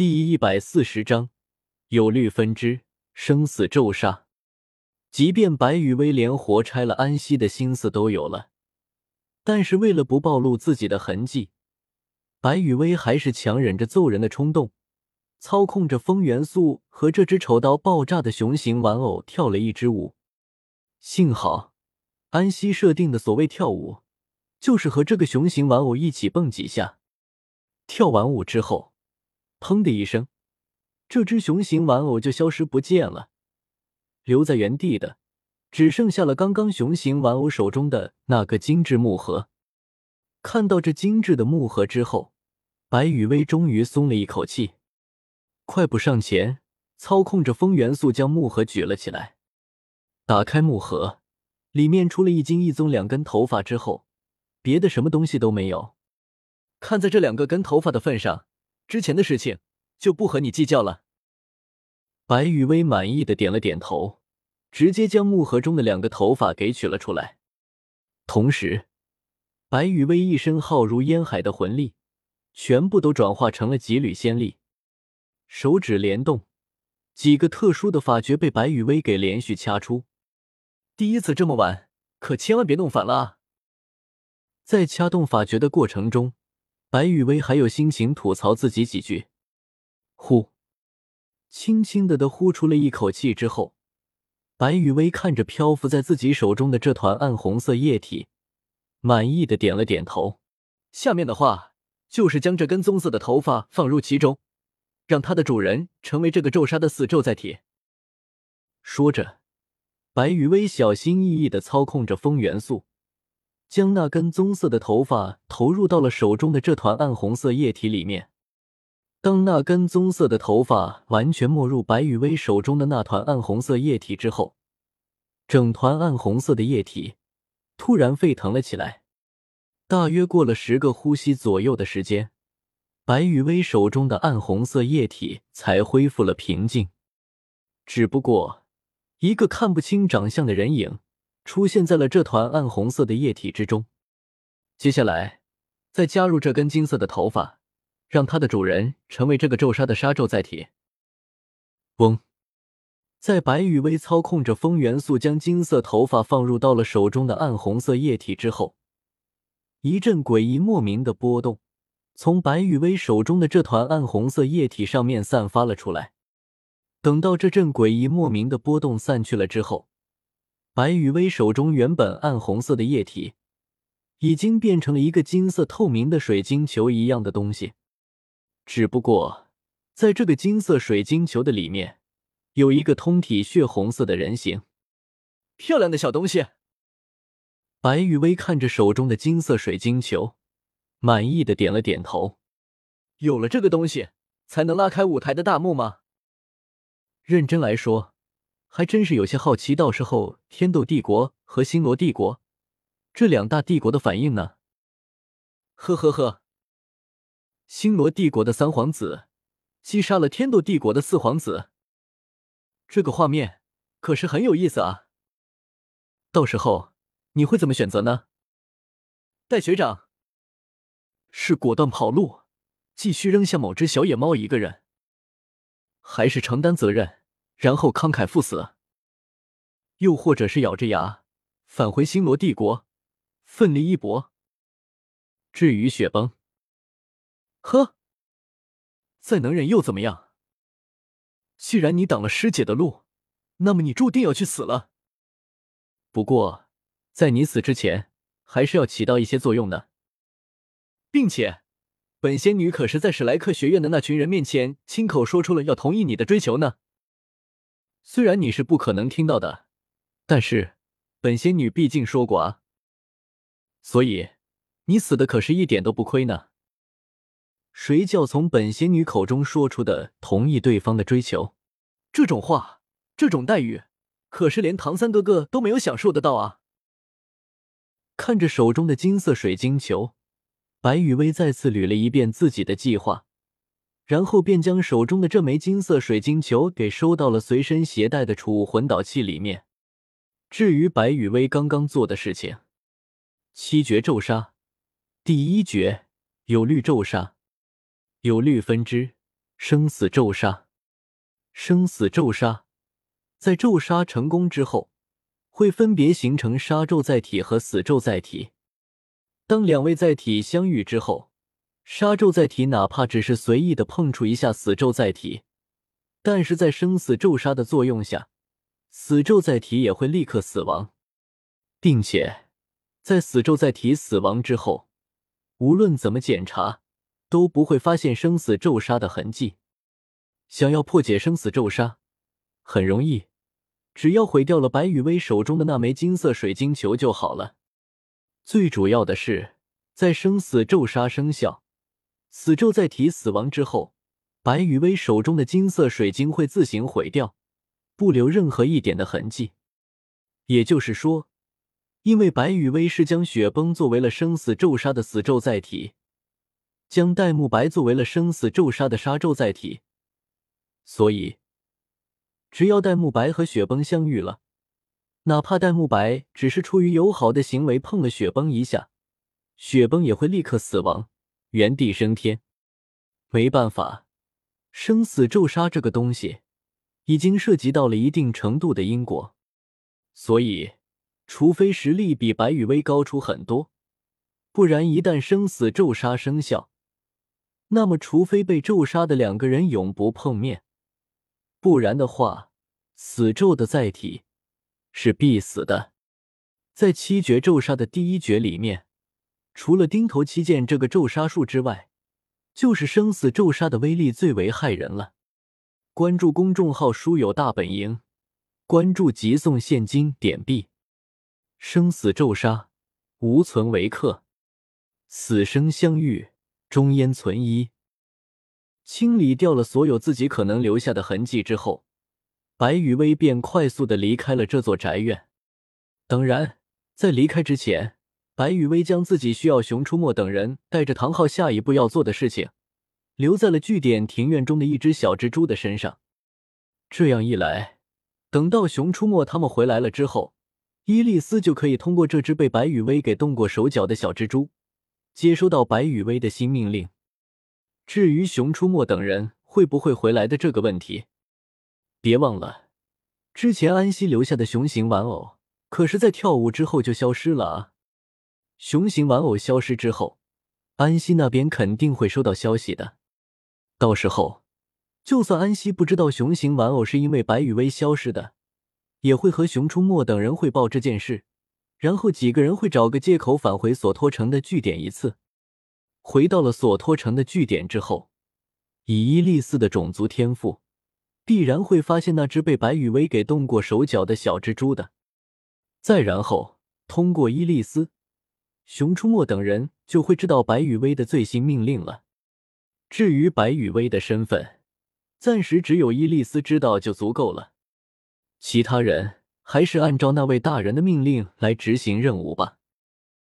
第一百四十章，有律分支，生死咒杀。即便白羽薇连活拆了安息的心思都有了，但是为了不暴露自己的痕迹，白羽薇还是强忍着揍人的冲动，操控着风元素和这只丑到爆炸的熊形玩偶跳了一支舞。幸好，安息设定的所谓跳舞，就是和这个熊形玩偶一起蹦几下。跳完舞之后。砰的一声，这只熊形玩偶就消失不见了，留在原地的只剩下了刚刚熊形玩偶手中的那个精致木盒。看到这精致的木盒之后，白雨薇终于松了一口气，快步上前，操控着风元素将木盒举了起来。打开木盒，里面除了一金一棕两根头发之后，别的什么东西都没有。看在这两个根头发的份上。之前的事情就不和你计较了。白雨薇满意的点了点头，直接将木盒中的两个头发给取了出来。同时，白雨薇一身浩如烟海的魂力，全部都转化成了几缕仙力，手指连动，几个特殊的法诀被白雨薇给连续掐出。第一次这么晚，可千万别弄反了啊！在掐动法诀的过程中。白雨薇还有心情吐槽自己几句，呼，轻轻的的呼出了一口气之后，白雨薇看着漂浮在自己手中的这团暗红色液体，满意的点了点头。下面的话就是将这根棕色的头发放入其中，让它的主人成为这个咒杀的死咒载体。说着，白雨薇小心翼翼的操控着风元素。将那根棕色的头发投入到了手中的这团暗红色液体里面。当那根棕色的头发完全没入白雨薇手中的那团暗红色液体之后，整团暗红色的液体突然沸腾了起来。大约过了十个呼吸左右的时间，白雨薇手中的暗红色液体才恢复了平静。只不过，一个看不清长相的人影。出现在了这团暗红色的液体之中。接下来，再加入这根金色的头发，让它的主人成为这个咒杀的杀咒载体。嗡！在白羽薇操控着风元素将金色头发放入到了手中的暗红色液体之后，一阵诡异莫名的波动从白羽薇手中的这团暗红色液体上面散发了出来。等到这阵诡异莫名的波动散去了之后，白雨薇手中原本暗红色的液体，已经变成了一个金色透明的水晶球一样的东西。只不过，在这个金色水晶球的里面，有一个通体血红色的人形。漂亮的小东西。白雨薇看着手中的金色水晶球，满意的点了点头。有了这个东西，才能拉开舞台的大幕吗？认真来说。还真是有些好奇，到时候天斗帝国和星罗帝国这两大帝国的反应呢？呵呵呵，星罗帝国的三皇子击杀了天斗帝国的四皇子，这个画面可是很有意思啊！到时候你会怎么选择呢？戴学长是果断跑路，继续扔下某只小野猫一个人，还是承担责任？然后慷慨赴死，又或者是咬着牙返回星罗帝国，奋力一搏。至于雪崩，呵，再能忍又怎么样？既然你挡了师姐的路，那么你注定要去死了。不过，在你死之前，还是要起到一些作用的，并且，本仙女可是在史莱克学院的那群人面前亲口说出了要同意你的追求呢。虽然你是不可能听到的，但是本仙女毕竟说过啊，所以你死的可是一点都不亏呢。谁叫从本仙女口中说出的同意对方的追求，这种话，这种待遇，可是连唐三哥哥都没有享受得到啊！看着手中的金色水晶球，白雨薇再次捋了一遍自己的计划。然后便将手中的这枚金色水晶球给收到了随身携带的储物魂导器里面。至于白羽薇刚刚做的事情，七绝咒杀，第一绝有绿咒杀，有绿分支，生死咒杀，生死咒杀，在咒杀成功之后，会分别形成杀咒载体和死咒载体。当两位载体相遇之后，杀咒载体哪怕只是随意的碰触一下死咒载体，但是在生死咒杀的作用下，死咒载体也会立刻死亡，并且在死咒载体死亡之后，无论怎么检查都不会发现生死咒杀的痕迹。想要破解生死咒杀，很容易，只要毁掉了白羽薇手中的那枚金色水晶球就好了。最主要的是，在生死咒杀生效、死咒载体死亡之后，白羽薇手中的金色水晶会自行毁掉，不留任何一点的痕迹。也就是说，因为白羽薇是将雪崩作为了生死咒杀的死咒载体，将戴沐白作为了生死咒杀的杀咒载体，所以只要戴沐白和雪崩相遇了。哪怕戴沐白只是出于友好的行为碰了雪崩一下，雪崩也会立刻死亡，原地升天。没办法，生死咒杀这个东西已经涉及到了一定程度的因果，所以除非实力比白羽薇高出很多，不然一旦生死咒杀生效，那么除非被咒杀的两个人永不碰面，不然的话，死咒的载体。是必死的。在七绝咒杀的第一绝里面，除了钉头七剑这个咒杀术之外，就是生死咒杀的威力最为骇人了。关注公众号“书友大本营”，关注即送现金点币。生死咒杀，无存为客，死生相遇，终焉存一。清理掉了所有自己可能留下的痕迹之后。白雨薇便快速的离开了这座宅院。当然，在离开之前，白雨薇将自己需要熊出没等人带着唐昊下一步要做的事情，留在了据点庭院中的一只小蜘蛛的身上。这样一来，等到熊出没他们回来了之后，伊丽丝就可以通过这只被白雨薇给动过手脚的小蜘蛛，接收到白雨薇的新命令。至于熊出没等人会不会回来的这个问题，别忘了，之前安西留下的熊形玩偶，可是在跳舞之后就消失了啊！熊形玩偶消失之后，安西那边肯定会收到消息的。到时候，就算安西不知道熊形玩偶是因为白羽薇消失的，也会和熊出没等人汇报这件事，然后几个人会找个借口返回索托城的据点一次。回到了索托城的据点之后，以伊利斯的种族天赋。必然会发现那只被白羽薇给动过手脚的小蜘蛛的，再然后通过伊丽丝、熊出没等人就会知道白雨薇的最新命令了。至于白雨薇的身份，暂时只有伊丽丝知道就足够了，其他人还是按照那位大人的命令来执行任务吧。